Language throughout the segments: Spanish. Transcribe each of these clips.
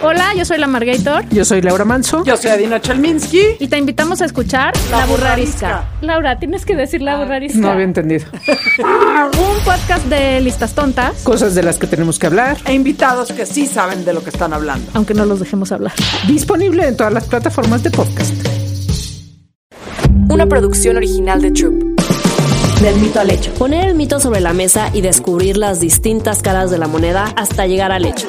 Hola, yo soy la Margator. Yo soy Laura Manso. Yo soy Adina Chelminsky. Y te invitamos a escuchar La, Burrarisca. Laura, tienes que decir La Burrarisca. No había entendido. Un podcast de listas tontas. Cosas de las que tenemos que hablar. E invitados que sí saben de lo que están hablando. Aunque no los dejemos hablar. Disponible en todas las plataformas de podcast. Una producción original de Troop. Del mito al hecho. Poner el mito sobre la mesa y descubrir las distintas caras de la moneda hasta llegar al hecho.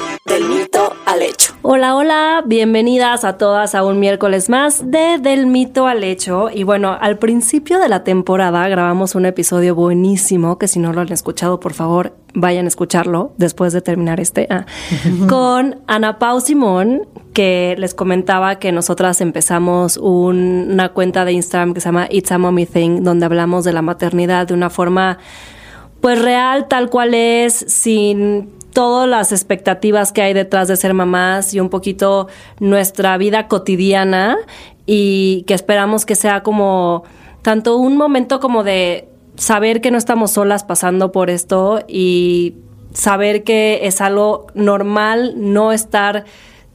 del mito al hecho. Hola, hola, bienvenidas a todas a un miércoles más de Del mito al hecho. Y bueno, al principio de la temporada grabamos un episodio buenísimo, que si no lo han escuchado, por favor, vayan a escucharlo después de terminar este, ah, con Ana Pau Simón, que les comentaba que nosotras empezamos una cuenta de Instagram que se llama It's a Mommy Thing, donde hablamos de la maternidad de una forma pues real, tal cual es, sin todas las expectativas que hay detrás de ser mamás y un poquito nuestra vida cotidiana y que esperamos que sea como tanto un momento como de saber que no estamos solas pasando por esto y saber que es algo normal no estar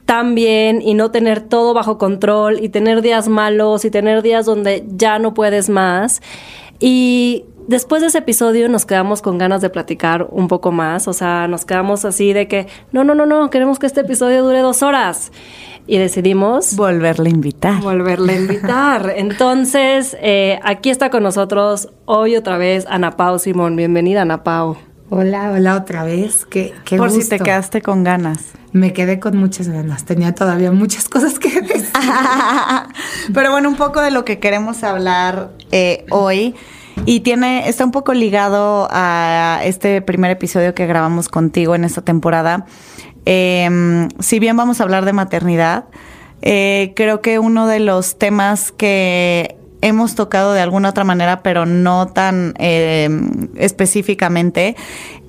tan bien y no tener todo bajo control y tener días malos y tener días donde ya no puedes más. Y después de ese episodio nos quedamos con ganas de platicar un poco más, o sea, nos quedamos así de que, no, no, no, no, queremos que este episodio dure dos horas. Y decidimos... Volverle a invitar. Volverle a invitar. Entonces, eh, aquí está con nosotros hoy otra vez Ana Pau Simón. Bienvenida, Ana Pau. Hola, hola otra vez. Qué, qué Por gusto. si te quedaste con ganas. Me quedé con muchas ganas. Tenía todavía muchas cosas que decir. Pero bueno, un poco de lo que queremos hablar eh, hoy y tiene, está un poco ligado a este primer episodio que grabamos contigo en esta temporada. Eh, si bien vamos a hablar de maternidad, eh, creo que uno de los temas que hemos tocado de alguna otra manera, pero no tan eh, específicamente,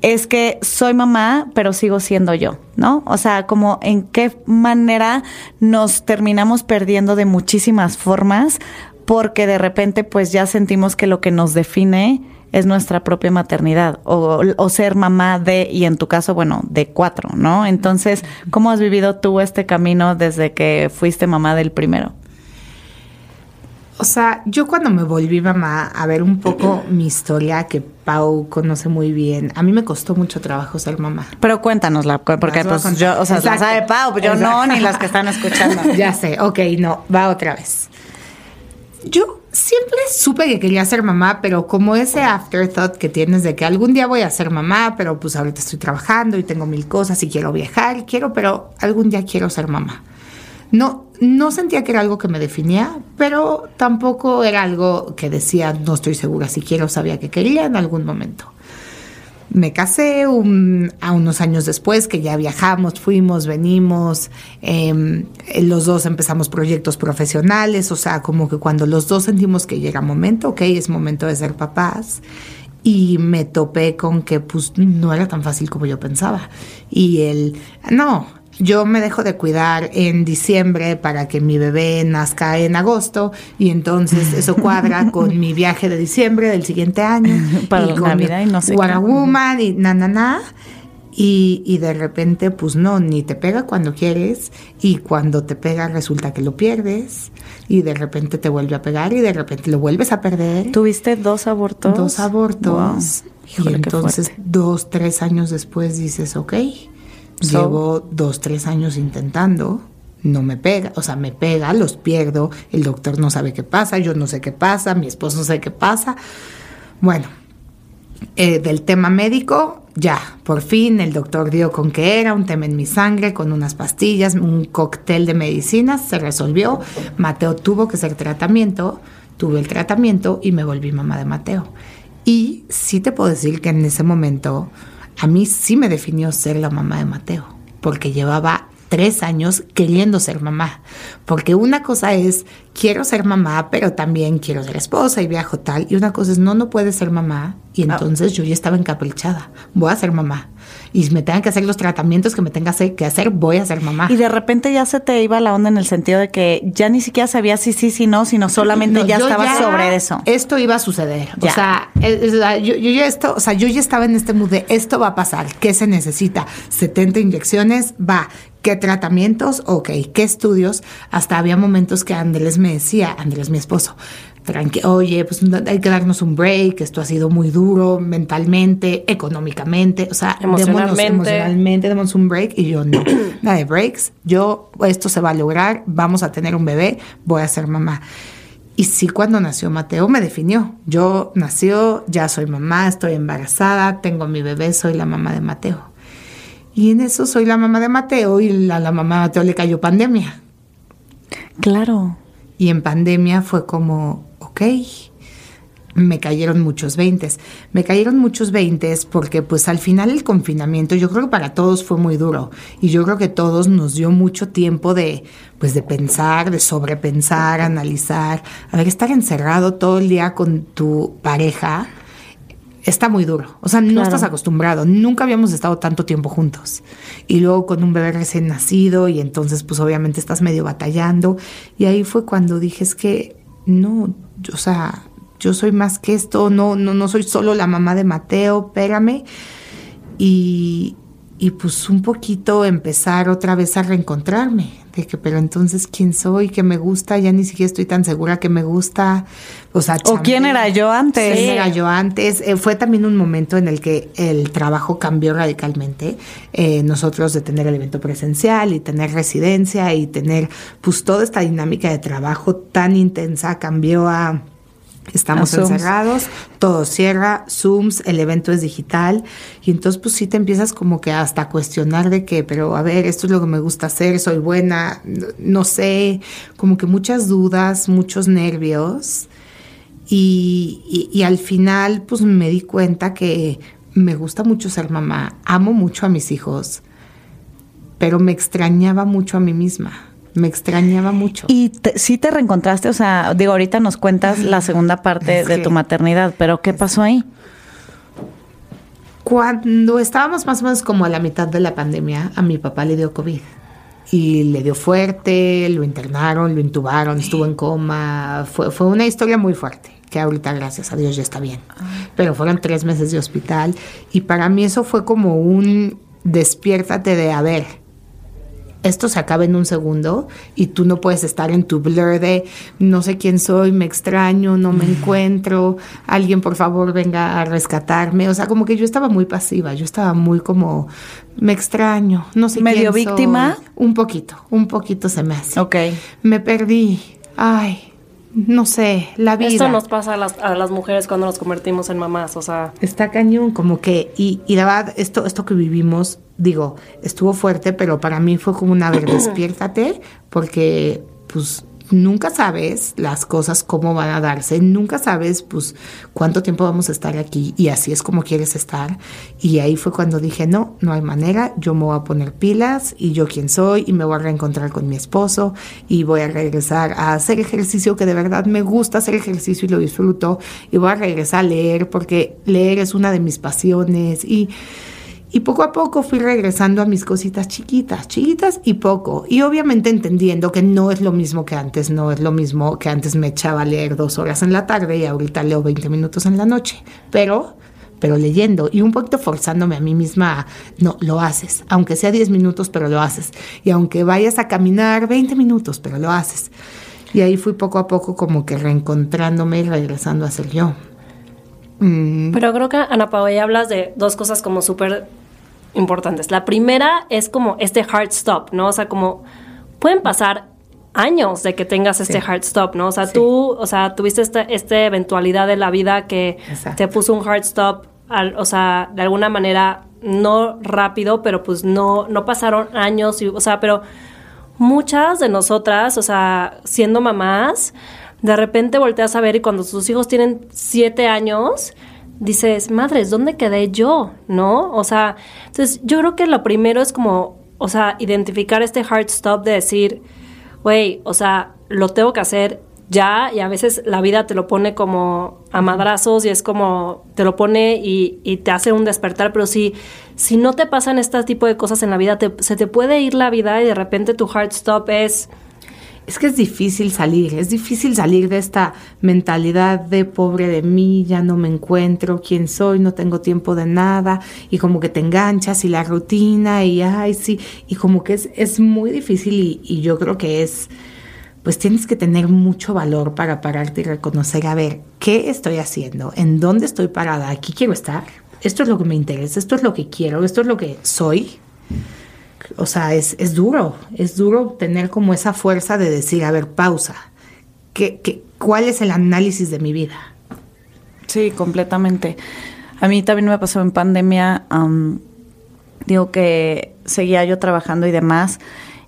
es que soy mamá, pero sigo siendo yo, ¿no? O sea, como en qué manera nos terminamos perdiendo de muchísimas formas porque de repente pues ya sentimos que lo que nos define es nuestra propia maternidad o, o, ser mamá de, y en tu caso, bueno, de cuatro, ¿no? Entonces, ¿cómo has vivido tú este camino desde que fuiste mamá del primero? O sea, yo cuando me volví mamá a ver un poco mi historia, que Pau conoce muy bien, a mí me costó mucho trabajo ser mamá. Pero cuéntanosla, porque pues yo, o sea, la sabe Pau, yo Exacto. no, ni las que están escuchando. ya sé, ok, no, va otra vez. Yo siempre supe que quería ser mamá, pero como ese afterthought que tienes de que algún día voy a ser mamá, pero pues ahorita estoy trabajando y tengo mil cosas y quiero viajar, quiero, pero algún día quiero ser mamá. No, no sentía que era algo que me definía, pero tampoco era algo que decía, no estoy segura si quiero, sabía que quería en algún momento. Me casé a unos años después, que ya viajamos, fuimos, venimos, eh, los dos empezamos proyectos profesionales, o sea, como que cuando los dos sentimos que llega momento, ok, es momento de ser papás, y me topé con que pues no era tan fácil como yo pensaba. Y el, no, yo me dejo de cuidar en diciembre para que mi bebé nazca en agosto y entonces eso cuadra con mi viaje de diciembre del siguiente año para y con Navidad y no sé Woman y na na na. Y, y, de repente pues no ni te pega cuando quieres y cuando te pega resulta que lo pierdes y de repente te vuelve a pegar y de repente lo vuelves a perder. Tuviste dos abortos dos abortos. Wow. Híjole, y entonces dos tres años después dices ok Llevo dos, tres años intentando, no me pega, o sea, me pega, los pierdo, el doctor no sabe qué pasa, yo no sé qué pasa, mi esposo no sé qué pasa. Bueno, eh, del tema médico, ya, por fin el doctor dio con que era un tema en mi sangre, con unas pastillas, un cóctel de medicinas, se resolvió. Mateo tuvo que hacer tratamiento, tuve el tratamiento y me volví mamá de Mateo. Y sí te puedo decir que en ese momento a mí sí me definió ser la mamá de Mateo, porque llevaba tres años queriendo ser mamá. Porque una cosa es, quiero ser mamá, pero también quiero ser esposa y viajo tal. Y una cosa es, no, no puedes ser mamá. Y entonces yo ya estaba encaprichada. Voy a ser mamá. Y me tengan que hacer los tratamientos que me tenga que hacer, voy a ser mamá. Y de repente ya se te iba la onda en el sentido de que ya ni siquiera sabías si sí, si no, sino solamente No, ya estabas sobre eso. Esto iba a suceder. Ya. O sea, es- es la- yo, yo ya esto, o sea, yo ya estaba en este mood de esto va a pasar. ¿Qué se necesita? 70 inyecciones, va. ¿Qué tratamientos? Ok. ¿Qué estudios? Hasta había momentos que Andrés me decía, Andrés, mi esposo, tranqui, oye, pues hay que darnos un break, esto ha sido muy duro mentalmente, económicamente, o sea, démonos- Emocionalmente. emocionalmente, demos un break y yo no, nada de breaks, yo, esto se va a lograr, vamos a tener un bebé, voy a ser mamá. Y sí, cuando nació Mateo me definió. Yo nació, ya soy mamá, estoy embarazada, tengo mi bebé, soy la mamá de Mateo. Y en eso soy la mamá de Mateo y a la mamá de Mateo le cayó pandemia. Claro. Y en pandemia fue como, ok, me cayeron muchos veintes. Me cayeron muchos veintes porque pues al final el confinamiento yo creo que para todos fue muy duro. Y yo creo que todos nos dio mucho tiempo de, pues de pensar, de sobrepensar, analizar. A ver, estar encerrado todo el día con tu pareja está muy duro. O sea, no estás acostumbrado. Nunca habíamos estado tanto tiempo juntos. Y luego con un bebé recién nacido y entonces pues obviamente estás medio batallando. Y ahí fue cuando dije, es que no, o sea, yo soy más que esto, no, no, no soy solo la mamá de Mateo, espérame. Y, y pues un poquito empezar otra vez a reencontrarme, de que, pero entonces, ¿quién soy? ¿Qué me gusta? Ya ni siquiera estoy tan segura que me gusta. O sea, ¿O quién era yo antes? ¿Quién era yo antes? Eh, fue también un momento en el que el trabajo cambió radicalmente. Eh, nosotros de tener el evento presencial y tener residencia y tener pues toda esta dinámica de trabajo tan intensa cambió a... Estamos encerrados, todo cierra, Zooms, el evento es digital y entonces pues sí te empiezas como que hasta a cuestionar de que, pero a ver, esto es lo que me gusta hacer, soy buena, no, no sé, como que muchas dudas, muchos nervios y, y- y al final pues me di cuenta que me gusta mucho ser mamá, amo mucho a mis hijos, pero me extrañaba mucho a mí misma, me extrañaba mucho. Y te- sí te reencontraste, o sea, digo, ahorita nos cuentas la segunda parte Es de que- tu maternidad, pero ¿qué pasó ahí? Cuando estábamos más o menos como a la mitad de la pandemia, a mi papá le dio COVID. Y le dio fuerte, lo internaron, lo intubaron, estuvo en coma. Fue, fue una historia muy fuerte, que ahorita, gracias a Dios, ya está bien. Pero fueron tres meses de hospital. Y para mí eso fue como un despiértate de, a ver, esto se acaba en un segundo y tú no puedes estar en tu blur de no sé quién soy, me extraño, no me encuentro, alguien por favor venga a rescatarme. O sea, como que yo estaba muy pasiva, yo estaba muy como, me extraño, no sé ¿Medio quién soy". víctima? Un poquito, un poquito se me hace. Ok. Me perdí, ay, no sé, la vida. Esto nos pasa a las, a las mujeres cuando nos convertimos en mamás, o sea, Está cañón, como que, y, y la verdad, esto, esto que vivimos, digo, estuvo fuerte, pero para mí fue como una, a ver, despiértate, porque pues nunca sabes las cosas cómo van a darse, nunca sabes pues cuánto tiempo vamos a estar aquí y así es como quieres estar. Y ahí fue cuando dije, no, no hay manera, yo me voy a poner pilas y yo quién soy y me voy a reencontrar con mi esposo y voy a regresar a hacer ejercicio que de verdad me gusta hacer ejercicio y lo disfruto y voy a regresar a leer porque leer es una de mis pasiones y... Y poco a poco fui regresando a mis cositas chiquitas, chiquitas y poco. Y obviamente entendiendo que no es lo mismo que antes, no es lo mismo que antes me echaba a leer dos horas en la tarde y ahorita leo 20 minutos en la noche. Pero, pero leyendo y un poquito forzándome a mí misma, a, no, lo haces. Aunque sea 10 minutos, pero lo haces. Y aunque vayas a caminar 20 minutos, pero lo haces. Y ahí fui poco a poco como que reencontrándome y regresando a ser yo. Mm, Pero creo que, Ana Paola, hablas de dos cosas como súper importantes. La primera es como este hard stop, ¿no? O sea, como pueden pasar años de que tengas este hard stop, ¿no? O sea, Sí. tú, o sea, tuviste esta, esta eventualidad de la vida que Exacto. te puso un hard stop, al- o sea, de alguna manera no rápido, pero pues no, no pasaron años, y, o sea, pero muchas de nosotras, o sea, siendo mamás, de repente volteas a ver y cuando tus hijos tienen siete años, dices, madres, ¿dónde quedé yo? ¿No? O sea, entonces yo creo que lo primero es como o sea, identificar este hard stop de decir, güey, o sea, lo tengo que hacer ya y a veces la vida te lo pone como a madrazos y es como te lo pone y, y te hace un despertar, pero si, si no te pasan este tipo de cosas en la vida, te- se te puede ir la vida y de repente tu hard stop es... Es que es difícil salir, es difícil salir de esta mentalidad de pobre de mí, ya no me encuentro, quién soy, no tengo tiempo de nada, y como que te enganchas y la rutina, y ay, sí, y como que es, es muy difícil y, y yo creo que es, pues tienes que tener mucho valor para pararte y reconocer, a ver, ¿qué estoy haciendo? ¿En dónde estoy parada? ¿Aquí quiero estar? Esto es lo que me interesa, esto es lo que quiero, esto es lo que soy o sea, es, es duro, es duro tener como esa fuerza de decir, a ver, pausa, ¿Qué, qué, cuál es el análisis de mi vida? Sí, completamente. A mí también me pasó en pandemia, am, digo que seguía yo trabajando y demás,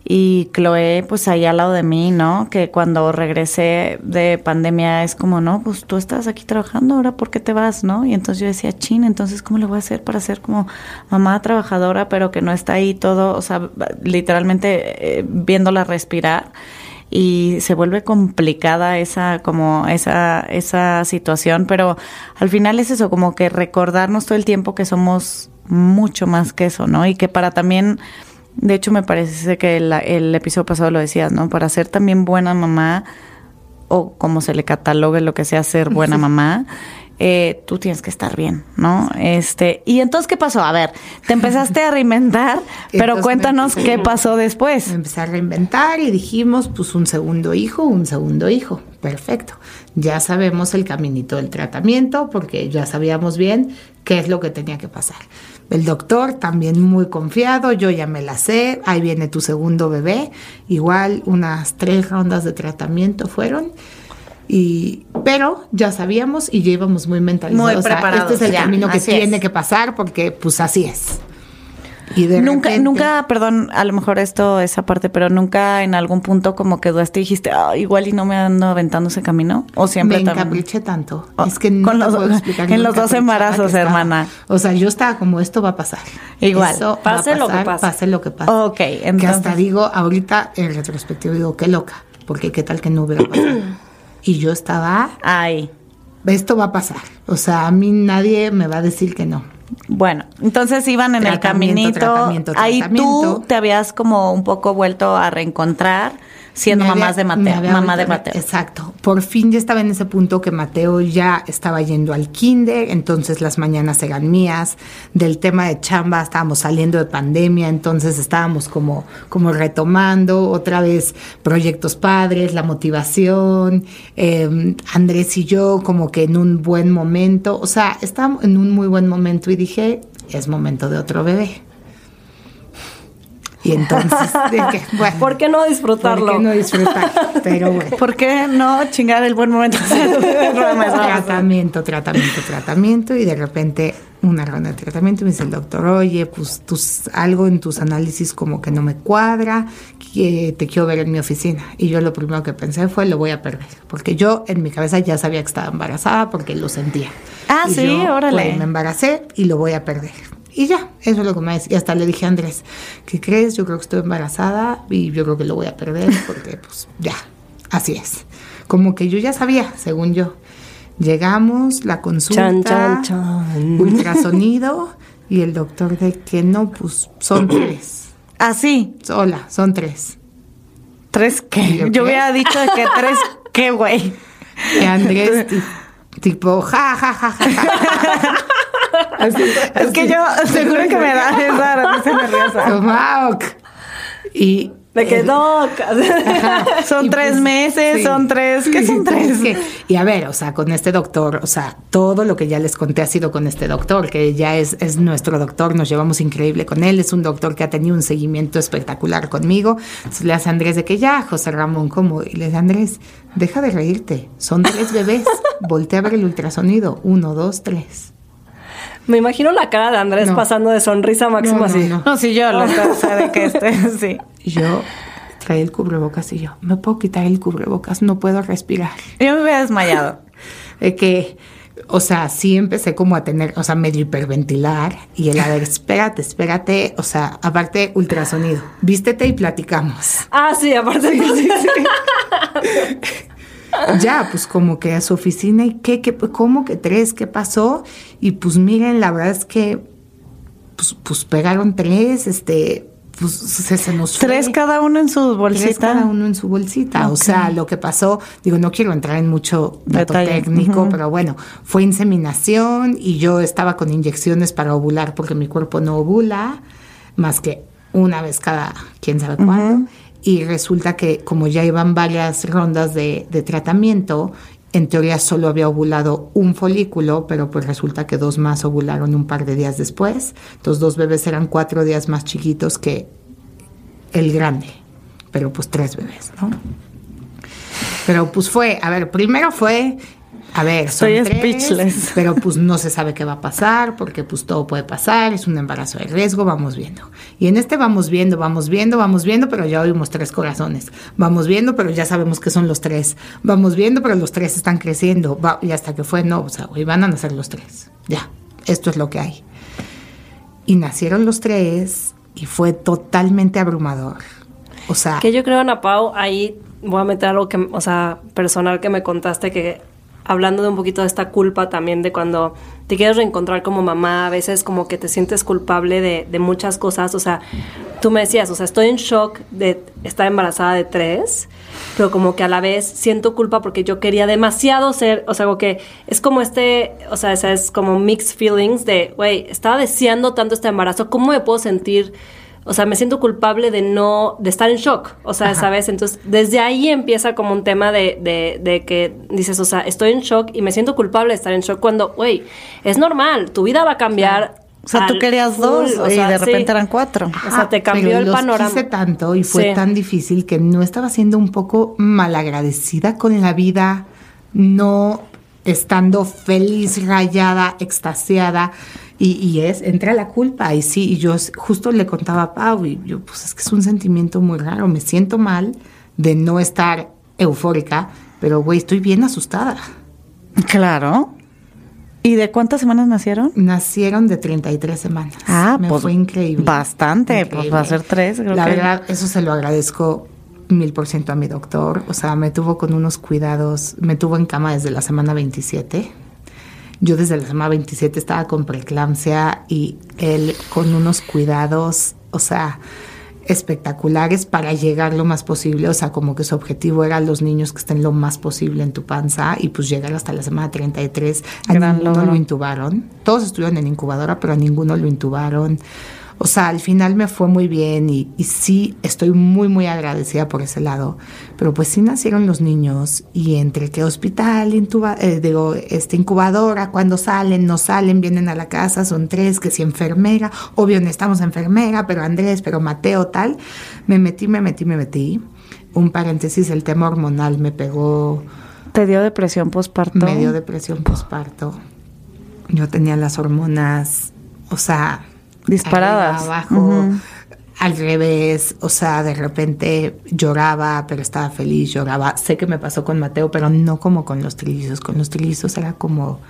y Chloe, pues ahí al lado de mí, ¿no? Que cuando regresé de pandemia es como, no, pues tú estás aquí trabajando, ahora ¿por qué te vas, no? Y entonces yo decía, chin, entonces ¿cómo le voy a hacer para ser como mamá trabajadora, pero que no está ahí todo, o sea, literalmente eh, viéndola respirar? y se vuelve complicada esa como esa esa situación pero al final es eso como que recordarnos todo el tiempo que somos mucho más que eso no y que para también de hecho me parece que el, el episodio pasado lo decías no para ser también buena mamá o como se le catalogue lo que sea ser buena mamá eh, tú tienes que estar bien, ¿no? Este, y entonces, ¿qué pasó? A ver, te empezaste a reinventar, pero cuéntanos me- qué pasó Me después. empecé a reinventar y dijimos, pues un segundo hijo, un segundo hijo. Perfecto. Ya sabemos el caminito del tratamiento porque ya sabíamos bien qué es lo que tenía que pasar. El doctor también muy confiado, yo ya me la sé, ahí viene tu segundo bebé. Igual unas tres rondas de tratamiento fueron. Y, pero ya sabíamos y ya íbamos muy mentalizados. Muy O sea, preparados, Este es el ya, camino que tiene es. que pasar porque pues así es. Y de nunca, repente- nunca, perdón, a lo mejor esto, esa parte, pero nunca en algún punto como que dudaste y dijiste, "Ah, igual y no me ando aventando ese camino. O siempre me también. encapriché tanto. Oh, es que con no te los- puedo explicar en lo los dos embarazos, que estaba. hermana. O sea, yo estaba como esto va a pasar. Igual. Eso va Pase a lo que pasar, pase. Pase lo que pase. Ok, Que entonces- hasta digo, ahorita en retrospectiva digo, qué loca. Porque qué tal que no hubiera pasado. y yo estaba, Ay. esto va a pasar. O sea, a mí nadie me va a decir que no. Bueno, entonces iban en el caminito. tratamiento, Ahí tú te habías como un poco vuelto a reencontrar siendo mamás de Mateo, mamá de Mateo. Exacto. Por fin ya estaba en ese punto que Mateo ya estaba yendo al kinder, entonces las mañanas eran mías. Del tema de chamba estábamos saliendo de pandemia, entonces estábamos como, como retomando otra vez proyectos padres, la motivación, eh, Andrés y yo como que en un buen momento, o sea, estábamos en un muy buen momento y dije, es momento de otro bebé. Y entonces dije, bueno, ¿Por qué no disfrutarlo? ¿Por qué no disfrutar? Pero bueno. ¿Por qué no chingar el buen momento? tratamiento, tratamiento, tratamiento y de repente una ronda de tratamiento y me dice el doctor, oye, pues tus, algo en tus análisis como que no me cuadra, que te quiero ver en mi oficina. Y yo lo primero que pensé fue, lo voy a perder, porque yo en mi cabeza ya sabía que estaba embarazada porque lo sentía. Ah, Y sí, yo, órale. pues, me embaracé y lo voy a perder. Y ya, eso es lo que me decía. Y hasta le dije a Andrés, ¿qué crees? Yo creo que estoy embarazada y yo creo que lo voy a perder porque pues ya, así es. Como que yo ya sabía, según yo. Llegamos, la consulta, Chan, chan, chan. ultrasonido y el doctor de que no, pues son tres. Así, Hola, son tres. tres ¿Y qué. yo Yo hubiera dicho que tres qué, güey. Y Andrés, ti- tipo, ja, ja, ja, ja. ja. Así, Es que yo seguro que me da esa risa nerviosa. Y Me quedó. Son Y tres pues, meses, sí. son tres. ¿Qué son tres? Es que- y a ver, o sea, con este doctor, o sea, todo lo que ya les conté ha sido con este doctor, que ya es, es nuestro doctor, nos llevamos increíble con él, es un doctor que ha tenido un seguimiento espectacular conmigo. Entonces le hace a Andrés de que ya, José Ramón, ¿cómo? Y le dice, Andrés, deja de reírte, son tres bebés, voltea a ver el ultrasonido, uno, dos, tres. Me imagino la cara de Andrés No. pasando de sonrisa máxima No, no, así. no. No, si yo lo o sea, de que este, sí. Yo traía el cubrebocas y yo, ¿me puedo quitar el cubrebocas? No puedo respirar. Yo me hubiera desmayado. de que o sea, sí empecé como a tener, o sea, medio hiperventilar y el a ver, espérate, espérate, o sea, aparte ultrasonido, vístete y platicamos. Ah, sí, aparte sí, sí, ya, pues como que a su oficina y qué, qué, cómo que tres, qué pasó y pues miren, la verdad es que pues, pues pegaron tres, este, pues se, se nos fue. Tres cada uno en su bolsita. Tres cada uno en su bolsita. O sea, lo que pasó, digo, no quiero entrar en mucho dato Detalle. técnico, pero bueno, fue inseminación y yo estaba con inyecciones para ovular porque mi cuerpo no ovula más que una vez cada quién sabe cuándo. Y resulta que como ya iban varias rondas de, de tratamiento, en teoría solo había ovulado un folículo, pero pues resulta que dos más ovularon un par de días después. Los dos bebés eran cuatro días más chiquitos que el grande, pero pues tres bebés, ¿no? Pero pues fue, a ver, primero fue, a ver, son Estoy tres, speechless. pero pues no se sabe qué va a pasar, porque pues todo puede pasar, es un embarazo de riesgo, vamos viendo. Y en este vamos viendo, vamos viendo, vamos viendo, pero ya oímos tres corazones. Vamos viendo, pero ya sabemos que son los tres. Vamos viendo, pero los tres están creciendo. Va- y hasta que fue, no, o sea, güey, van a nacer los tres. Ya, esto es lo que hay. Y nacieron los tres y fue totalmente abrumador. O sea, Que yo creo, Ana Pau, ahí voy a meter algo que, o sea, personal que me contaste que hablando de un poquito de esta culpa también de cuando te quieres reencontrar como mamá, a veces como que te sientes culpable de, muchas cosas, o sea, tú me decías, o sea, estoy en shock de estar embarazada de tres, pero como que a la vez siento culpa porque yo quería demasiado ser, o sea, como que es como este, o sea, es como mixed feelings de, güey, estaba deseando tanto este embarazo, ¿cómo me puedo sentir? O sea, me siento culpable de no, de estar en shock, o sea, ¿sabes? Entonces, desde ahí empieza como un tema de, de, de que dices, o sea, estoy en shock y me siento culpable de estar en shock cuando, güey, es normal, tu vida va a cambiar. O sea, tú querías full, dos o y sea, de sí. repente eran cuatro. O sea, te cambió pero el los panorama. quise tanto y fue Sí. tan difícil que no estaba siendo un poco malagradecida con la vida, no estando feliz, rayada, extasiada. Y, y es, entra la culpa. Y sí, y yo justo le contaba a Pau, y yo, pues es que es un sentimiento muy raro. Me siento mal de no estar eufórica, pero güey, estoy bien asustada. Claro. ¿Y de cuántas semanas nacieron? Nacieron de 33 semanas. Ah, Me pues, fue increíble. bastante, pues, va a ser tres, creo La que- verdad, eso se lo agradezco mil por ciento a mi doctor. O sea, me tuvo con unos cuidados, me tuvo en cama desde la semana 27. Yo desde la semana 27 estaba con preeclampsia y él con unos cuidados, o sea, espectaculares para llegar lo más posible. O sea, como que su objetivo era los niños que estén lo más posible en tu panza y pues llegar hasta la semana 33. A Gran ninguno logro. lo intubaron. Todos estuvieron en incubadora, pero a ninguno lo intubaron. O sea, al final me fue muy bien y, y sí estoy muy, muy agradecida por ese lado. Pero pues sí nacieron los niños y entre que hospital, intuba, eh, digo, este, incubadora, cuando salen, no salen, vienen a la casa, son tres, que si enfermera, obvio necesitamos enfermera, pero Andrés, pero Mateo, tal. Me metí, me metí, me metí. Un paréntesis, el tema hormonal me pegó ¿Te dio depresión postparto? me dio depresión postparto. Yo tenía las hormonas, o sea, Disparadas. arriba, abajo, al revés, o sea, de repente lloraba, pero estaba feliz, lloraba. Sé que me pasó con Mateo, pero no como con los trillizos. Con los trillizos era como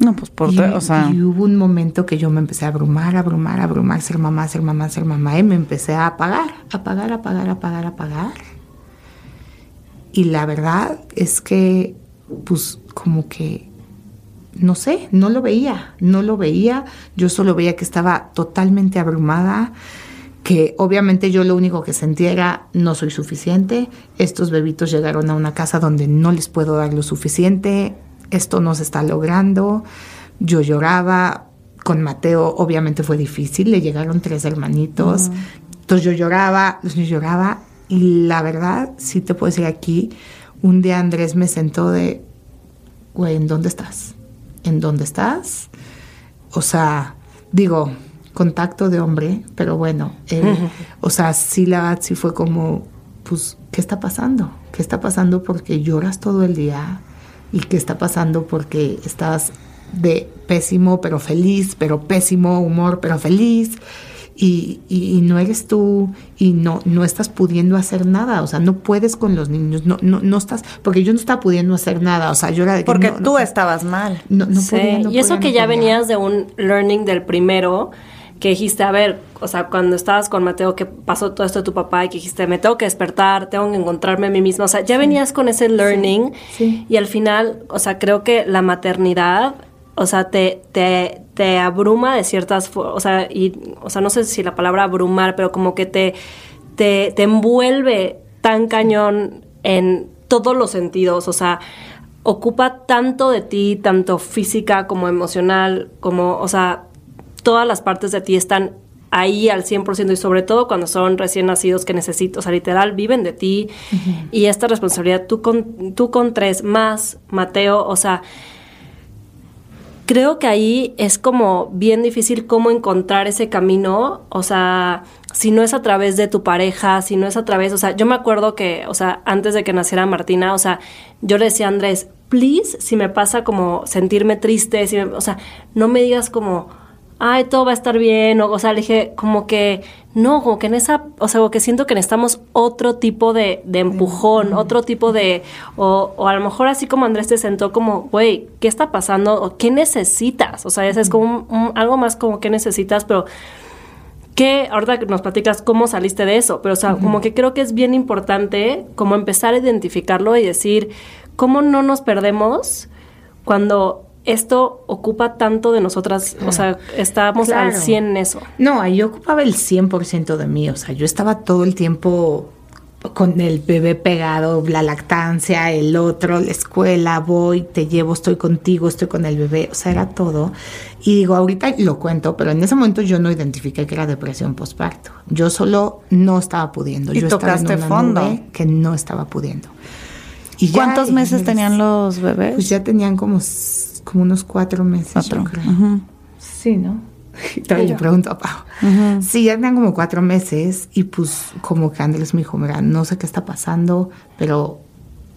No, pues por... y, o sea, y hubo un momento que yo me empecé a abrumar, abrumar, abrumar, ser mamá, ser mamá, ser mamá, y me empecé a apagar, apagar, apagar, apagar, apagar. Y la verdad es que, pues, como que, no sé, no lo veía, no lo veía. Yo solo veía que estaba totalmente abrumada, que obviamente yo lo único que sentía era, no soy suficiente, estos bebitos llegaron a una casa donde no les puedo dar lo suficiente, esto no se está logrando. Yo lloraba, con Mateo obviamente fue difícil, le llegaron tres hermanitos, entonces yo lloraba, yo lloraba y la verdad, sí te puedo decir aquí, un día Andrés me sentó de, güey, ¿en dónde estás? ¿En dónde estás? O sea, digo, contacto de hombre, pero bueno, él, o sea, sí la sí fue como, pues, ¿qué está pasando? ¿Qué está pasando porque lloras todo el día? ¿Y qué está pasando porque estás de pésimo pero feliz, pero pésimo humor pero feliz? Y, y- y no eres tú y no, no estás pudiendo hacer nada, o sea, no puedes con los niños, no, no, no estás, porque yo no estaba pudiendo hacer nada, o sea, yo era de que Porque no, tú no, estabas mal. no, no Sí, podía, no y eso podía, que no ya podía. venías de un learning del primero, que dijiste, a ver, o sea, cuando estabas con Mateo, que pasó todo esto de tu papá y que dijiste, me tengo que despertar, tengo que encontrarme a mí misma, o sea, ya venías con ese learning sí. y al final, o sea, creo que la maternidad, o sea, te, te, te abruma de ciertas, o sea, y, o sea, no sé si la palabra abrumar, pero como que te, te, te envuelve tan cañón en todos los sentidos, o sea, ocupa tanto de ti, tanto física como emocional, como, o sea, todas las partes de ti están ahí al 100% y sobre todo cuando son recién nacidos que necesitan, o sea, literal, viven de ti y esta responsabilidad, tú con, tú con tres más, Mateo, o sea, creo que ahí es como bien difícil cómo encontrar ese camino, o sea, si no es a través de tu pareja, si no es a través, o sea, yo me acuerdo que, o sea, antes de que naciera Martina, o sea, yo le decía a Andrés, please, si me pasa como sentirme triste, si me- o sea, no me digas como, ay, todo va a estar bien, o, o sea, le dije como que, no, como que en esa, o sea, como que siento que necesitamos otro tipo de, de empujón, otro tipo de, o, o a lo mejor así como Andrés te sentó como, güey, ¿qué está pasando? ¿O ¿Qué necesitas? O sea, ese es como un- un- algo más como qué necesitas, pero que ahorita que nos platicas cómo saliste de eso, pero o sea, como que creo que es bien importante como empezar a identificarlo y decir cómo no nos perdemos cuando esto ocupa tanto de nosotras, o sea, estamos al Claro. 100 en eso. No, ahí ocupaba el 100% de mí, o sea, yo estaba todo el tiempo con el bebé pegado, la lactancia, el otro, la escuela, voy, te llevo, estoy contigo, estoy con el bebé, o sea, era todo. Y digo, ahorita lo cuento, pero en ese momento yo no identifiqué que era depresión postparto. Yo solo no estaba pudiendo. Y yo estaba en tocaste una fondo. nube que no estaba pudiendo. Y ¿Cuántos meses me- tenían los bebés? Pues ya tenían como, como unos cuatro meses, Cuatro. yo creo. Ujú. Sí, ¿no? Y todavía le pregunto a Pau. Sí, ya tenían como cuatro meses y pues como que Andrés me dijo, mira, no sé qué está pasando, pero,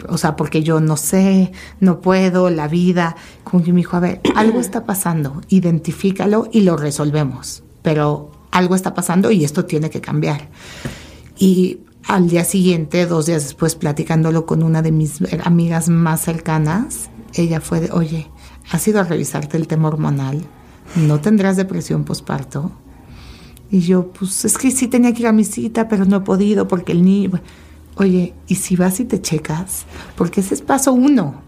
o sea, porque yo no sé, no puedo, la vida. Como que me dijo, a ver, algo está pasando, identifícalo y lo resolvemos, pero algo está pasando y esto tiene que cambiar. Y al día siguiente, dos días después, platicándolo con una de mis amigas más cercanas, ella fue de, oye, ¿has ido a revisarte el tema hormonal? ¿No tendrás depresión posparto? Y yo, pues es que sí tenía que ir a mi cita, pero no he podido porque el niño... Oye, ¿y si vas y te checas? Porque ese es paso uno.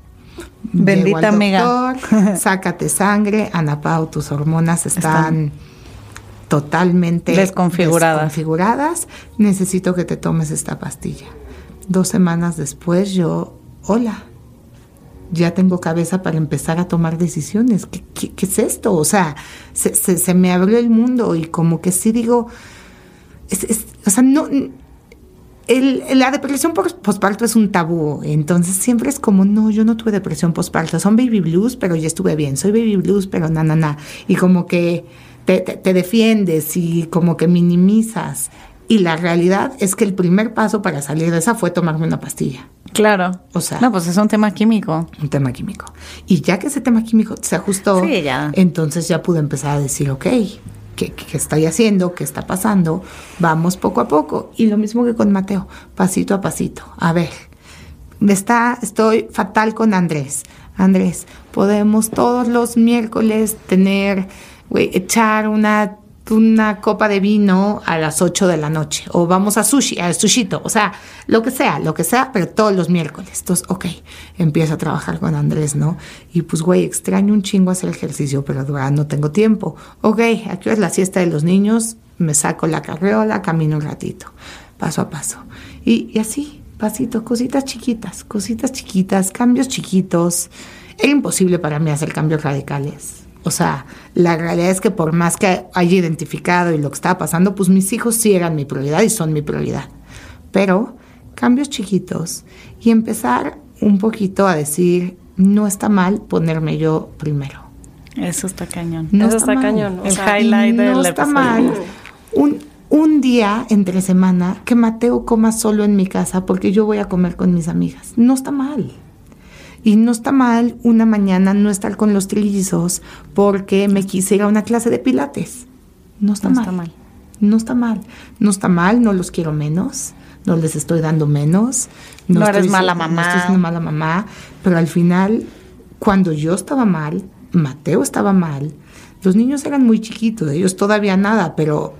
Bendita al amiga. doctor, sácate sangre, Ana Pau, tus hormonas están, totalmente Desconfiguradas. desconfiguradas. Necesito que te tomes esta pastilla. Dos semanas después yo, hola, ya tengo cabeza para empezar a tomar decisiones. ¿Qué, qué- qué es esto? O sea, se, se- se me abrió el mundo y como que sí digo, es- es- o sea, no... el- la depresión por posparto es un tabú, entonces siempre es como, no, yo no tuve depresión posparto, son baby blues, pero ya estuve bien, soy baby blues, pero na, na, na. Y como que te- te defiendes y como que minimizas. Y la realidad es que el primer paso para salir de esa fue tomarme una pastilla. Claro. O sea- No, pues es un tema químico. un tema químico. Y ya que ese tema químico se ajustó, Sí, ya. entonces ya pude empezar a decir, ok, ¿qué, qué estoy haciendo? ¿Qué está pasando? Vamos poco a poco. Y lo mismo que con Mateo, pasito a pasito. A ver, me está, estoy fatal con Andrés. Andrés, podemos todos los miércoles tener, güey, echar una una copa de vino a las 8 de la noche o vamos a sushi, al sushito, o sea, lo que sea, lo que sea, pero todos los miércoles. Entonces, ok, empiezo a trabajar con Andrés, ¿no? Y pues, güey, extraño un chingo hacer ejercicio, pero no tengo tiempo. Ok, aquí es la siesta de los niños, me saco la carreola, camino un ratito, paso a paso. Y, y así, pasito, cositas chiquitas, cositas chiquitas, cambios chiquitos. Era imposible para mí hacer cambios radicales. O sea, la realidad es que por más que haya identificado y lo que estaba pasando, pues mis hijos sí eran mi prioridad y son mi prioridad. Pero cambios chiquitos y empezar un poquito a decir, no está mal ponerme yo primero. Eso está cañón. No Eso está cañón, o El sea, highlight del No está episodio. mal. Un, un día entre semana que Mateo coma solo en mi casa porque yo voy a comer con mis amigas. No está mal. Y no está mal una mañana no estar con los trillizos porque me quise ir a una clase de pilates. No está, No mal. está mal. No está mal, no está mal, no los quiero menos, no les estoy dando menos. No eres estoy mala mamá. No estoy siendo mala mamá, pero al final, cuando yo estaba mal, Mateo estaba mal, los niños eran muy chiquitos, ellos todavía nada, pero,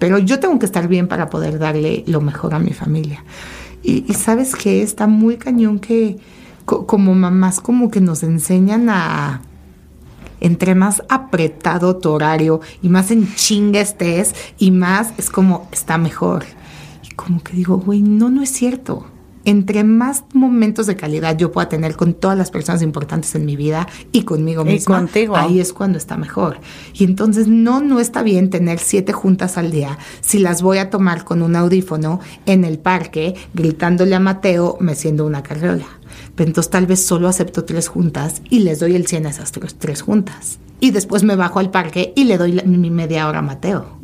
pero yo tengo que estar bien para poder darle lo mejor a mi familia. Y, y sabes que está muy cañón que co- como mamás como que nos enseñan a entre más apretado tu horario y más en chinga estés y más es como está mejor. Y como que digo, güey, no, no es cierto. Entre más momentos de calidad yo pueda tener con todas las personas importantes en mi vida y conmigo Y contigo. ahí es cuando está mejor. Y entonces no, no está bien tener siete juntas al día si las voy a tomar con un audífono en el parque gritándole a Mateo meciendo una carriola. Pero entonces tal vez solo acepto tres juntas y les doy el 100 a esas tres, tres juntas. Y después me bajo al parque y le doy la- mi media hora a Mateo.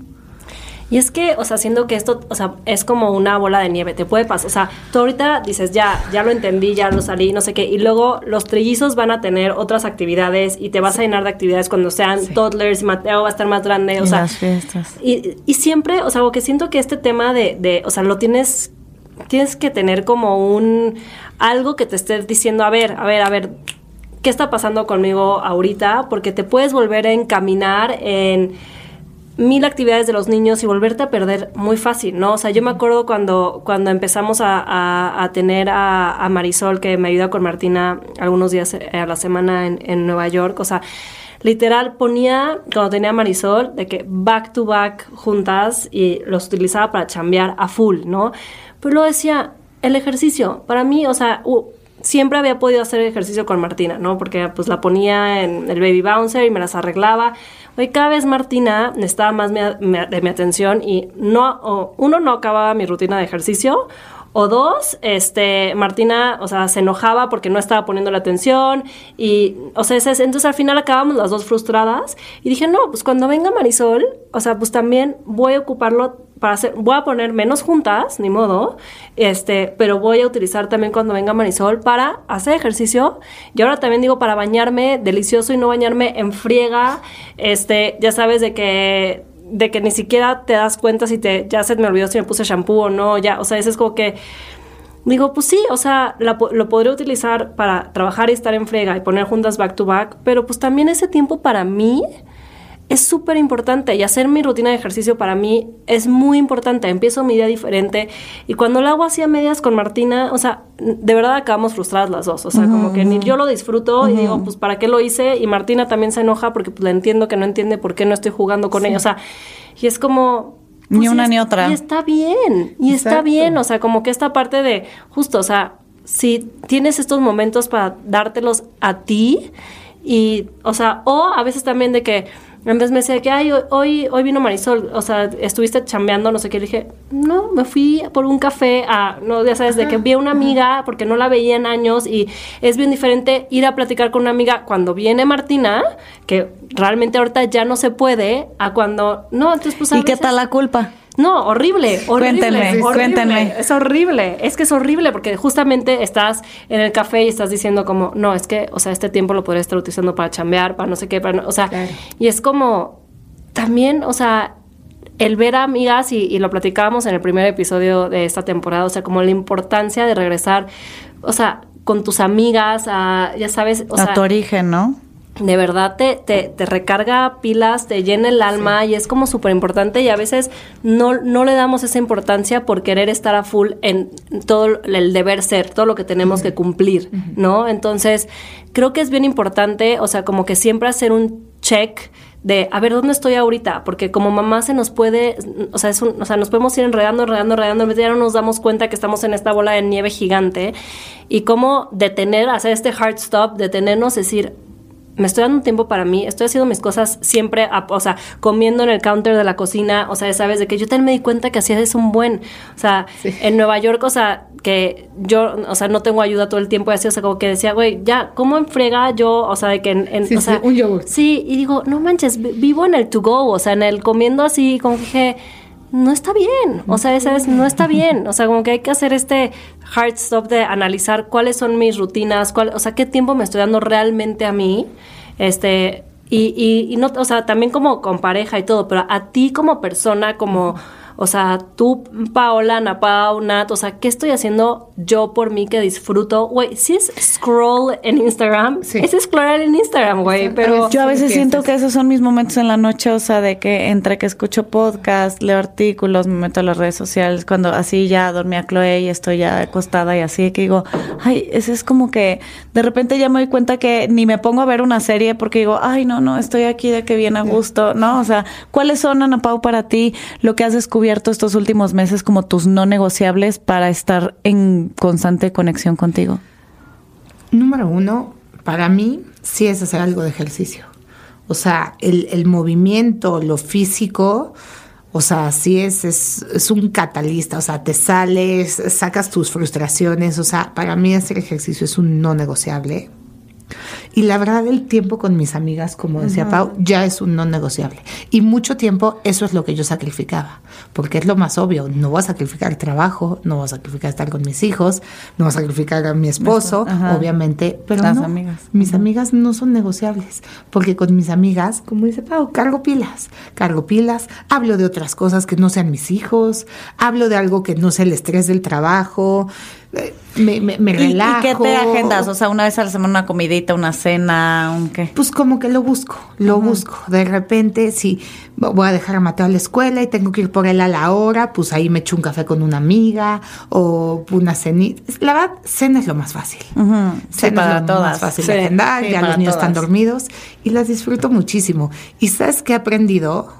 Y es que, o sea, siendo que esto, o sea, es como una bola de nieve, te puede pasar, o sea, tú ahorita dices, ya, ya lo entendí, ya lo salí, no sé qué, y luego los trillizos van a tener otras actividades y te vas a llenar de actividades cuando sean toddlers y Mateo va a estar más grande, o Y sea, las fiestas. y, y siempre, o sea, que siento que este tema de, de, o sea, lo tienes, tienes que tener como un, algo que te esté diciendo, a ver, a ver, a ver, ¿qué está pasando conmigo ahorita? Porque te puedes volver a encaminar en mil actividades de los niños y volverte a perder muy fácil, ¿no? O sea, yo me acuerdo cuando, cuando empezamos a, a- tener a, Marisol, que me ayuda con Martina algunos días eh, a la semana en, en Nueva York, o sea, literal ponía, cuando tenía Marisol, de que back to back juntas y los utilizaba para chambear a full, ¿no? Pero luego decía, el ejercicio, para mí, o sea, u- siempre había podido hacer ejercicio con Martina, ¿no? Porque pues la ponía en el baby bouncer y me las arreglaba. Hoy cada vez Martina necesitaba más de mi atención y no, uno no acababa mi rutina de ejercicio. O dos, este, Martina, o sea, se enojaba porque no estaba poniendo la atención y, o sea, entonces al final acabamos las dos frustradas y dije, no, pues cuando venga Marisol, o sea, pues también voy a ocuparlo para hacer, voy a poner menos juntas, ni modo, este, pero voy a utilizar también cuando venga Marisol para hacer ejercicio. Y ahora también digo para bañarme delicioso y no bañarme en friega, este, ya sabes de que de que ni siquiera te das cuenta si te ya se me olvidó si me puse shampoo o no, ya, o sea, eso es como que Digo, pues sí, o sea, lo podría utilizar para trabajar y estar en frega y poner juntas back to back, pero pues también ese tiempo para mí es súper importante y hacer mi rutina de ejercicio para mí es muy importante. Empiezo mi día diferente y cuando lo hago así a medias con Martina, o sea, de verdad acabamos frustradas las dos. O sea, como que ni yo lo disfruto y digo, pues ¿para qué lo hice? Y Martina también se enoja porque pues, la entiendo que no entiende por qué no estoy jugando con ella. O sea, y es como... Ni pues, una ni otra. Y está bien, y está bien, o sea, como que esta parte de, justo, o sea, si tienes estos momentos para dártelos a ti, y, o sea, o a veces también de que, en vez me decía que, ay, hoy- hoy, vino Marisol, o sea, estuviste chambeando, no sé qué, le dije, no, me fui por un café a, no, ya sabes, de que vi a una amiga, porque no la veía en años, y es bien diferente ir a platicar con una amiga cuando viene Martina, que realmente ahorita ya no se puede, a cuando, no, entonces pues a ¿Y qué tal la culpa? No, horrible, horrible. Cuéntenme, horrible. cuéntenme. Es horrible, es que es horrible porque justamente estás en el café y estás diciendo como, no, es que, o sea, este tiempo lo podría estar utilizando para chambear, para no sé qué, para no- o sea, y es como, también, o sea, el ver a amigas, y, y lo platicábamos en el primer episodio de esta temporada, o sea, como la importancia de regresar, o sea, con tus amigas, a, ya sabes, o a sea, tu origen, ¿no? De verdad te, te, te recarga pilas, te llena el alma y es como súper importante y a veces no, no le damos esa importancia por querer estar a full en todo el deber ser, todo lo que tenemos que cumplir, ¿no? Entonces, creo que es bien importante, o sea, como que siempre hacer un check de a ver dónde estoy ahorita, porque como mamá se nos puede, o sea, es un- o sea, nos podemos ir enredando, enredando, enredando, ya no nos damos cuenta que estamos en esta bola de nieve gigante y cómo detener, hacer este hard stop, detenernos, decir, me estoy dando un tiempo para mí, estoy haciendo mis cosas siempre, a- o sea, comiendo en el counter de la cocina, o sea, sabes, de que yo también me di cuenta que así es un buen, o sea, en Nueva York, o sea, que yo, o sea, no tengo ayuda todo el tiempo, y así, o sea, como que decía, güey, ya, ¿cómo enfrega yo, o sea, de que en, en- Sí, o sí, sea, un yogur. Sí, y digo, no manches, vi- vivo en el to go, o sea, en el comiendo así, como que dije, no está bien, o sea, esa no está bien, o sea, como que hay que hacer este hard stop de analizar cuáles son mis rutinas, cuál, o sea, qué tiempo me estoy dando realmente a mí, este, Y, y, y no, o sea, también como con pareja y todo, pero a ti como persona, como, o sea, tú, Paola, Ana Pau, Nat, o sea, ¿qué estoy haciendo yo por mí que disfruto? Güey, si es scroll en Instagram, Sí. es scrollar en Instagram, güey, pero... Yo a veces ¿Qué siento que esos son mis momentos en la noche, o sea, de que entre que escucho podcast, leo artículos, me meto a las redes sociales, cuando así ya dormí a Chloe y estoy ya acostada y así, que digo, ay, ese es como que de repente ya me doy cuenta que ni me pongo a ver una serie porque digo, ay, no, no, estoy aquí de que bien a gusto, ¿no? O sea, ¿cuáles son, Ana Pau, para ti lo que has descubierto estos últimos meses como tus no negociables para estar en constante conexión contigo? Número uno, para mí, sí es hacer algo de ejercicio. O sea, el, el movimiento, lo físico, o sea, sí es, es, es un catalista. O sea, te sales, sacas tus frustraciones. O sea, para mí hacer ejercicio es un no negociable. Y la verdad, el tiempo con mis amigas, como decía Pau, ya es un no negociable. Y mucho tiempo, eso es lo que yo sacrificaba. Porque es lo más obvio. No voy a sacrificar trabajo, no voy a sacrificar estar con mis hijos, no voy a sacrificar a mi esposo, Ajá. obviamente. Pero Las no, amigas. mis amigas no son negociables. Porque con mis amigas, como dice Pau, cargo pilas. Cargo pilas, hablo de otras cosas que no sean mis hijos, hablo de algo que no sea el estrés del trabajo, me, me, me ¿Y, y relajo. qué te agendas? O sea, una vez a la semana una comidita, una cena, un qué. Pues como que lo busco, lo busco. De repente, si voy a dejar a Mateo a la escuela y tengo que ir por él a la hora, pues ahí me echo un café con una amiga o una cenita. La verdad, cena es lo más fácil. Cena para es lo todas. más fácil Sí, de agendar, sí, ya los niños están dormidos y las disfruto muchísimo. ¿Y sabes qué he aprendido?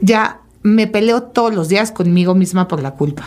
Ya me peleo todos los días conmigo misma por la culpa.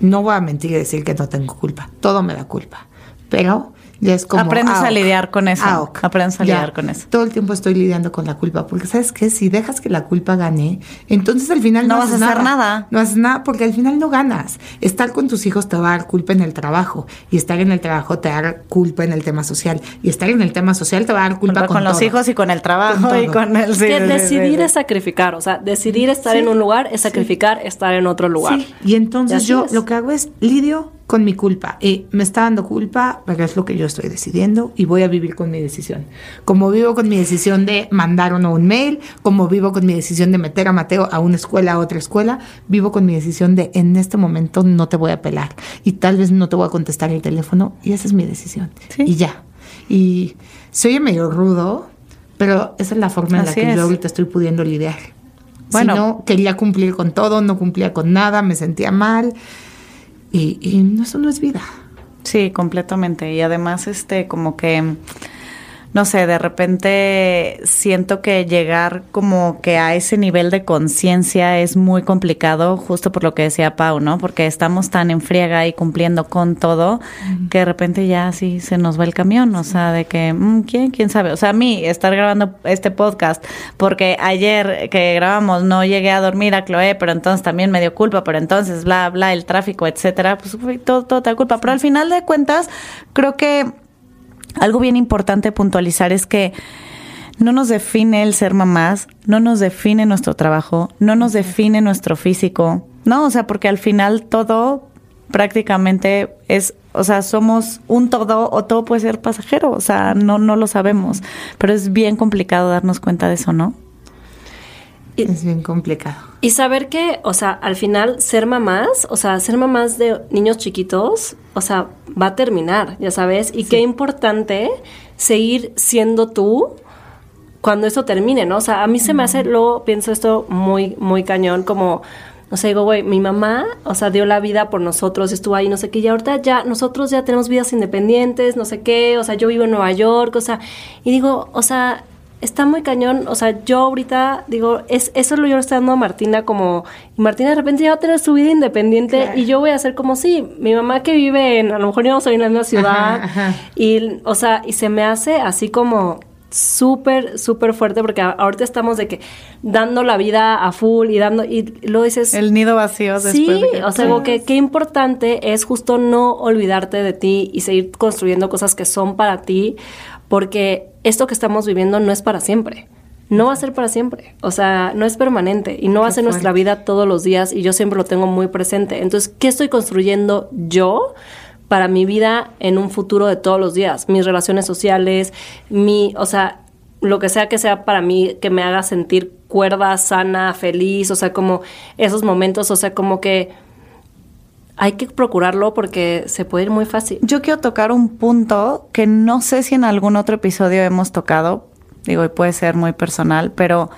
No voy a mentir y decir que no tengo culpa. Todo me da culpa. Pero ya es como. Aprendes a ok, lidiar con eso. ok. Aprendes a Ya, lidiar con eso. Todo el tiempo estoy lidiando con la culpa. Porque, ¿sabes qué? Si dejas que la culpa gane, entonces al final no, No vas haces a hacer nada. No haces nada porque al final no ganas. Estar con tus hijos te va a dar culpa en el trabajo. Y estar en el trabajo te va a dar culpa en el tema social. Y estar en el tema social te va a dar culpa Culpa con, con, los todo. hijos y con el trabajo Con y con el... sí, que sí, decidir sí. es sacrificar, o sea, decidir estar en un lugar es sacrificar estar en otro lugar. Sí, Y entonces yo es. lo que hago es lidio con mi culpa. Y me está dando culpa, pero es lo que yo estoy decidiendo y voy a vivir con mi decisión. Como vivo con mi decisión de mandar o no un mail, como vivo con mi decisión de meter a Mateo a una escuela, a otra escuela, vivo con mi decisión de en este momento no te voy a pelar y tal vez no te voy a contestar el teléfono y esa es mi decisión. Sí. Y ya. Y se oye medio rudo, pero esa es la forma en la que es. yo ahorita estoy pudiendo lidiar. Bueno. Si no, quería cumplir con todo, no cumplía con nada, me sentía mal. Y, y eso no es vida. Sí, completamente. Y además, este, como que, no sé, de repente siento que llegar como que a ese nivel de conciencia es muy complicado, justo por lo que decía Pau, ¿no? Porque estamos tan en friega y cumpliendo con todo que de repente ya sí se nos va el camión, o sea, de que, mm, ¿quién? ¿Quién sabe? O sea, a mí estar grabando este podcast, porque ayer que grabamos no llegué a dormir a Chloe, pero entonces también me dio culpa, pero entonces bla, bla, el tráfico, etcétera, pues todo, todo te da culpa. Pero al final de cuentas, creo que algo bien importante puntualizar es que no nos define el ser mamás, no nos define nuestro trabajo, no nos define nuestro físico, ¿no? O sea, porque al final todo prácticamente es, o sea, somos un todo o todo puede ser pasajero, o sea, no, no lo sabemos, pero es bien complicado darnos cuenta de eso, ¿no? Es bien complicado. Y saber que, o sea, al final ser mamás, o sea, ser mamás de niños chiquitos, o sea, va a terminar, ya sabes, y qué importante seguir siendo tú cuando esto termine, ¿no? O sea, a mí se me hace, luego pienso esto muy, muy cañón, como, o sea, digo, güey, mi mamá, o sea, dio la vida por nosotros, estuvo ahí, no sé qué, y ahorita ya, nosotros ya tenemos vidas independientes, no sé qué, o sea, yo vivo en Nueva York, o sea, y digo, o sea, está muy cañón, o sea, yo ahorita digo, es eso es lo que yo le estoy dando a Martina como, y Martina de repente ya va a tener su vida independiente y yo voy a ser como, sí, mi mamá que vive en, a lo mejor íbamos a vivir en la misma ciudad, Ajá, ajá. y, o sea, y se me hace así como súper, súper fuerte porque ahorita estamos de que dando la vida a full y dando, y luego dices... El nido vacío después Sí, de que- o sea, como que qué importante es justo no olvidarte de ti y seguir construyendo cosas que son para ti, porque esto que estamos viviendo no es para siempre. No va a ser para siempre, o sea, no es permanente y no va a ser nuestra vida todos los días y yo siempre lo tengo muy presente. Entonces, ¿qué estoy construyendo yo para mi vida en un futuro de todos los días? Mis relaciones sociales, mi, o sea, lo que sea que sea para mí que me haga sentir cuerda, sana, feliz, o sea, como esos momentos, o sea, como que hay que procurarlo porque se puede ir muy fácil. Yo quiero tocar un punto que no sé si en algún otro episodio hemos tocado, digo, y puede ser muy personal, pero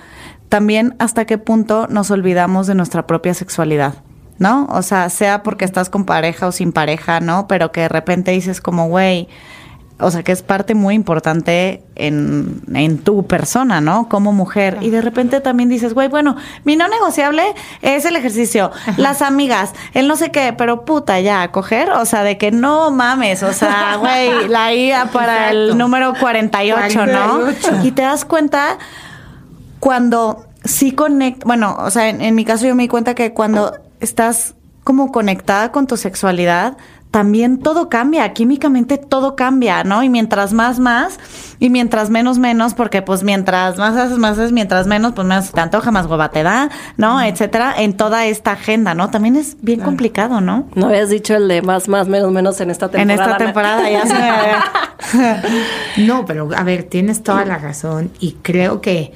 también hasta qué punto nos olvidamos de nuestra propia sexualidad. ¿No? O sea, sea porque estás con pareja o sin pareja, ¿no? Pero que de repente dices como, güey, o sea, que es parte muy importante en, en tu persona, ¿no? Como mujer. Y de repente también dices, güey, bueno, mi no negociable es el ejercicio, las amigas, el no sé qué, pero puta, ya, a coger, o sea, de que no mames, o sea, güey, la IA para el número 48, ¿no? 48. Y te das cuenta cuando sí conecta, bueno, o sea, en, en mi caso yo me di cuenta que cuando estás como conectada con tu sexualidad, también todo cambia, químicamente todo cambia, ¿no? Y mientras más, más, y mientras menos, menos, porque pues mientras más haces, más haces, mientras menos, pues menos te antoja, más hueva te da, ¿no? Etcétera, en toda esta agenda, ¿no? También es bien complicado, ¿no? No habías dicho el de más, más, menos, menos en esta En temporada. esta temporada ya se me... No, pero a ver, tienes toda la razón y creo que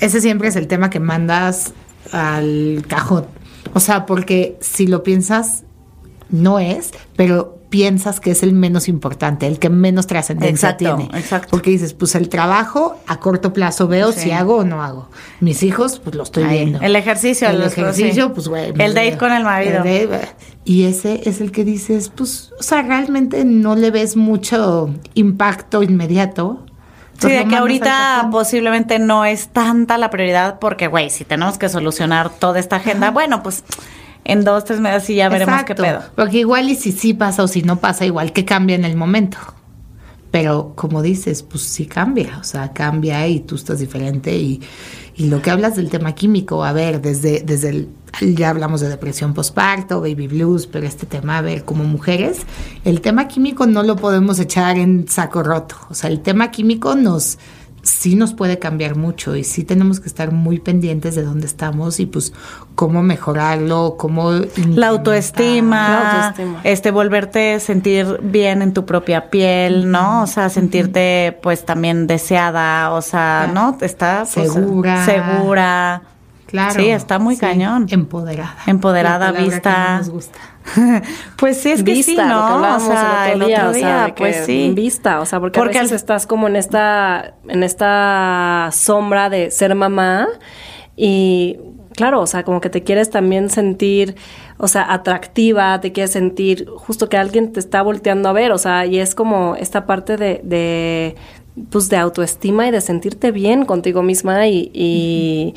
ese siempre es el tema que mandas al cajón. O sea, porque si lo piensas, no es, pero piensas que es el menos importante, el que menos trascendencia Exacto, tiene. exacto. Porque dices, pues el trabajo a corto plazo veo Sí. si hago o no hago. Mis hijos, pues lo estoy Ahí. viendo. El ejercicio, el ejercicio, pues güey. El me date veo. con el marido. El y ese es el que dices, pues, o sea, realmente no le ves mucho impacto inmediato. Sí, Pues de que ahorita posiblemente no es tanta la prioridad porque, güey, si tenemos que solucionar toda esta agenda, bueno, pues en dos, tres meses sí ya veremos Exacto, qué pedo. Porque igual y si sí pasa o si no pasa, igual que cambia en el momento. Pero como dices, pues sí cambia, o sea, cambia y tú estás diferente y, y lo que hablas del tema químico, a ver, desde, desde el, ya hablamos de depresión postparto, baby blues, pero este tema, a ver, como mujeres, el tema químico no lo podemos echar en saco roto, o sea, el tema químico nos, sí nos puede cambiar mucho y sí tenemos que estar muy pendientes de dónde estamos y pues cómo mejorarlo, cómo... La autoestima, La autoestima. este, volverte sentir bien en tu propia piel, ¿no? O sea, sentirte pues también deseada, o sea, ¿no? Está pues, Segura. segura. Claro. Sí, está muy Sí, cañón. Empoderada. Empoderada, que vista. no nos gusta. pues sí, es que sí, vista, lo que ¿no? O hablábamos sea, el otro día, o sea, que pues sí. Vista, o sea, porque, Porque a veces al- estás como en esta, en esta sombra de ser mamá y claro, o sea, como que te quieres también sentir, o sea, atractiva, te quieres sentir justo que alguien te está volteando a ver, o sea, y es como esta parte de, de pues de autoestima y de sentirte bien contigo misma y, y,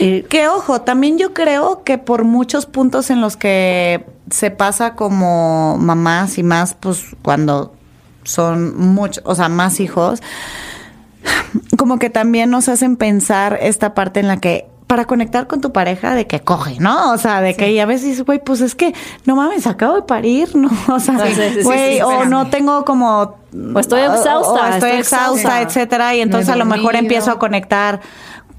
y- Que ojo, también yo creo que por muchos puntos en los que se pasa como mamás y más, pues cuando son muchos, o sea, más hijos, como que también nos hacen pensar esta parte en la que para conectar con tu pareja de que coge, ¿no? O sea, de que a veces dices, güey, pues es que no mames, acabo de parir, ¿no? O sea, Sí, sí, sí, güey, o no tengo como O estoy exhausta, o estoy, estoy exhausta, exhausta. etcétera, y entonces a lo mejor empiezo a conectar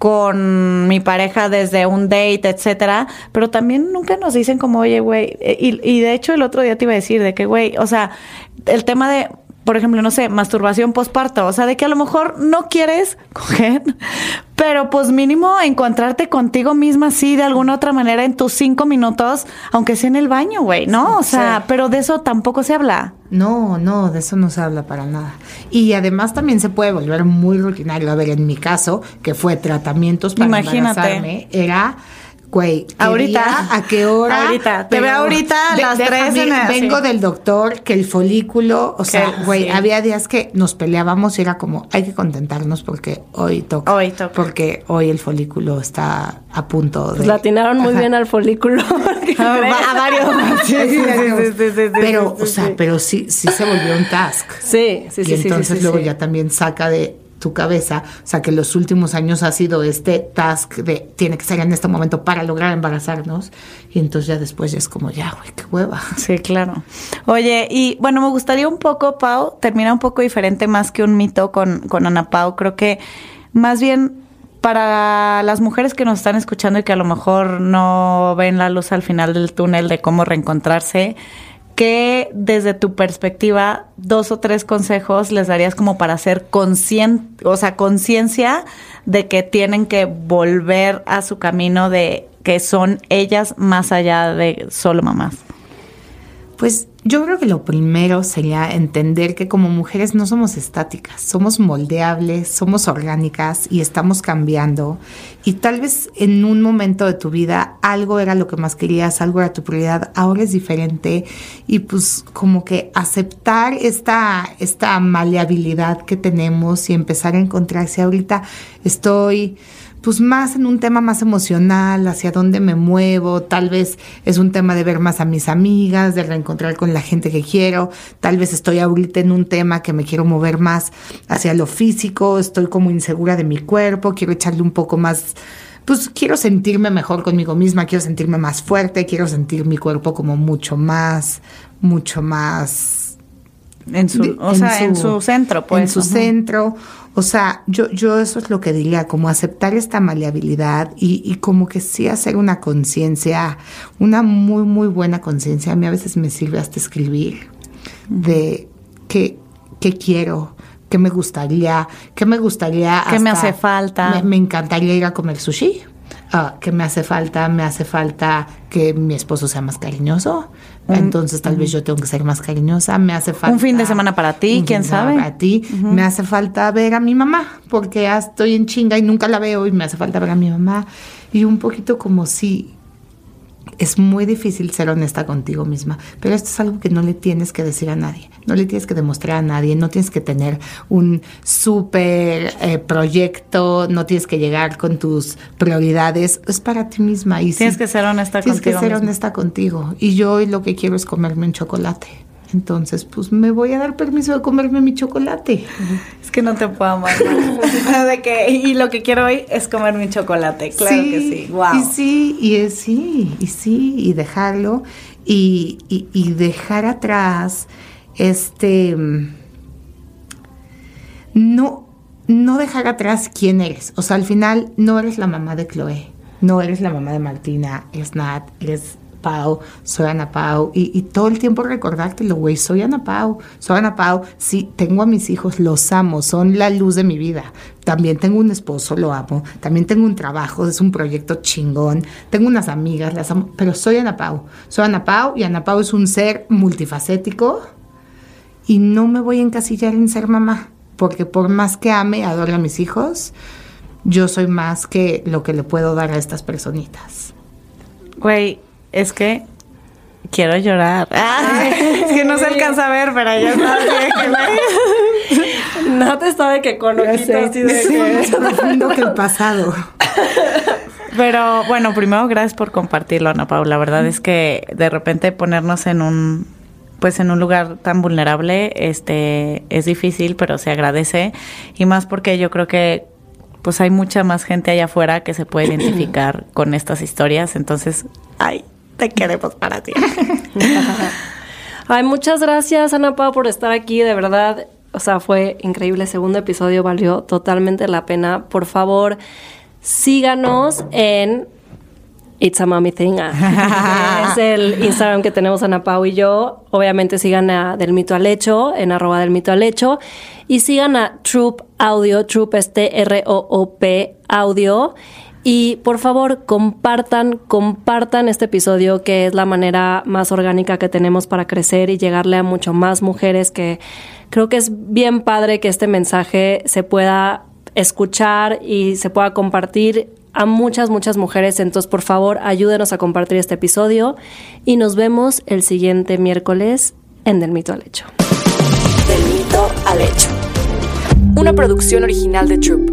con mi pareja desde un date, etcétera, pero también nunca nos dicen como, oye, güey, eh, y, y de hecho el otro día te iba a decir de que, güey, o sea, el tema de, por ejemplo, no sé, masturbación posparto, o sea, de que a lo mejor no quieres coger, pero pues mínimo encontrarte contigo misma así de alguna otra manera en tus cinco minutos, aunque sea en el baño, güey, ¿no? O sea, Sí. pero de eso tampoco se habla. No, no, de eso no se habla para nada. Y además también se puede volver muy rutinario. A ver, en mi caso, que fue tratamientos para Imagínate. embarazarme, era, güey, ¿qué Ahorita. día, ¿a qué hora? Ahorita. Te veo ahorita a las en el- Vengo sí. del doctor, que el folículo, o sea, Que- güey, sí. había días que nos peleábamos y era como, hay que contentarnos porque hoy toca. Hoy toca. Porque hoy el folículo está a punto de... pues la atinaron muy Ajá. bien al folículo. ¿qué A, varios. Sí, Pero, o sea, pero sí, sí se volvió un task. Sí, sí, sí, y sí, entonces luego ya también saca de tu cabeza, o sea, que los últimos años ha sido este task de tiene que ser en este momento para lograr embarazarnos y entonces ya después ya es como ya, güey, qué hueva. Sí, claro. Oye, y bueno, me gustaría un poco, Pau, terminar un poco diferente más que un mito con, con Ana Pau. Creo que más bien para las mujeres que nos están escuchando y que a lo mejor no ven la luz al final del túnel de cómo reencontrarse, ¿qué desde tu perspectiva, dos o tres consejos les darías como para hacer consciente, o sea, conciencia de que tienen que volver a su camino de que son ellas más allá de solo mamás? Pues yo creo que lo primero sería entender que como mujeres no somos estáticas, somos moldeables, somos orgánicas y estamos cambiando. Y tal vez en un momento de tu vida algo era lo que más querías, algo era tu prioridad, ahora es diferente. Y pues como que aceptar esta, esta maleabilidad que tenemos y empezar a encontrarse ahorita estoy pues más en un tema más emocional, hacia dónde me muevo, tal vez es un tema de ver más a mis amigas, de reencontrar con la gente que quiero, tal vez estoy ahorita en un tema que me quiero mover más hacia lo físico, estoy como insegura de mi cuerpo, quiero echarle un poco más pues quiero sentirme mejor conmigo misma, quiero sentirme más fuerte, quiero sentir mi cuerpo como mucho más, mucho más En su, o sea, en su centro, pues. En su centro. O sea, yo, yo eso es lo que diría, como aceptar esta maleabilidad y, y como que sí hacer una conciencia, una muy, muy buena conciencia. A mí a veces me sirve hasta escribir de qué, qué quiero, qué me gustaría, qué me gustaría. ¿Qué me hace falta? Me, me encantaría ir a comer sushi. Ah, ¿Qué me hace falta? Me hace falta que mi esposo sea más cariñoso. Entonces tal vez yo tengo que ser más cariñosa. Me hace falta... Un fin de semana para ti, quién sabe. Para ti. Me hace falta ver a mi mamá porque ya estoy en chinga y nunca la veo y me hace falta ver a mi mamá. Y un poquito como si es muy difícil ser honesta contigo misma, pero esto es algo que no le tienes que decir a nadie, no le tienes que demostrar a nadie, no tienes que tener un súper eh, proyecto, no tienes que llegar con tus prioridades, es para ti misma. Y Tienes sí, que ser honesta tienes contigo que ser misma. honesta contigo. Y yo hoy lo que quiero es comerme un chocolate. Entonces, pues me voy a dar permiso de comerme mi chocolate. Es que no te puedo amar de que, y lo que quiero hoy es comerme un chocolate. Claro que sí. Wow. Y sí, y es sí, y sí, y dejarlo, y, y- y dejar atrás este no, no dejar atrás quién eres. O sea, al final no eres la mamá de Chloe, no eres la mamá de Martina, eres Nat, eres Pau, soy Ana Pau, y, y todo el tiempo recordártelo, güey, soy Ana Pau, soy Ana Pau, sí, tengo a mis hijos, los amo, son la luz de mi vida. También tengo un esposo, lo amo, también tengo un trabajo, es un proyecto chingón, tengo unas amigas, las amo, pero soy Ana Pau, soy Ana Pau, y Ana Pau es un ser multifacético, y no me voy a encasillar en ser mamá, porque por más que ame, adore a mis hijos, yo soy más que lo que le puedo dar a estas personitas. Güey, es que quiero llorar. Ah, es que no se alcanza a ver, pero que, güey. No te sabe que con ojitos así de Sí, que- más profundo que el pasado. Pero bueno, primero gracias por compartirlo, Ana Paula. La verdad es que de repente ponernos en un pues en un lugar tan vulnerable, este es difícil, pero se agradece y más porque yo creo que pues hay mucha más gente allá afuera que se puede identificar con estas historias, entonces, ay, te queremos para ti. Ay, muchas gracias, Ana Pau, por estar aquí. De verdad, o sea, fue increíble. El segundo episodio valió totalmente la pena. Por favor, síganos en It's a Mommy Thing. ah, es el Instagram que tenemos Ana Pau y yo. Obviamente sigan a Del Mito al Hecho, en arroba del Mito al Hecho. Y sigan a Troop Audio, Troop es T-R-O-O-P Audio. Y por favor, compartan, compartan este episodio, que es la manera más orgánica que tenemos para crecer y llegarle a mucho más mujeres, que creo que es bien padre que este mensaje se pueda escuchar y se pueda compartir a muchas, muchas mujeres. Entonces, por favor, ayúdenos a compartir este episodio y nos vemos el siguiente miércoles en Del Mito al Hecho. Del mito al hecho. Una producción original de Troop.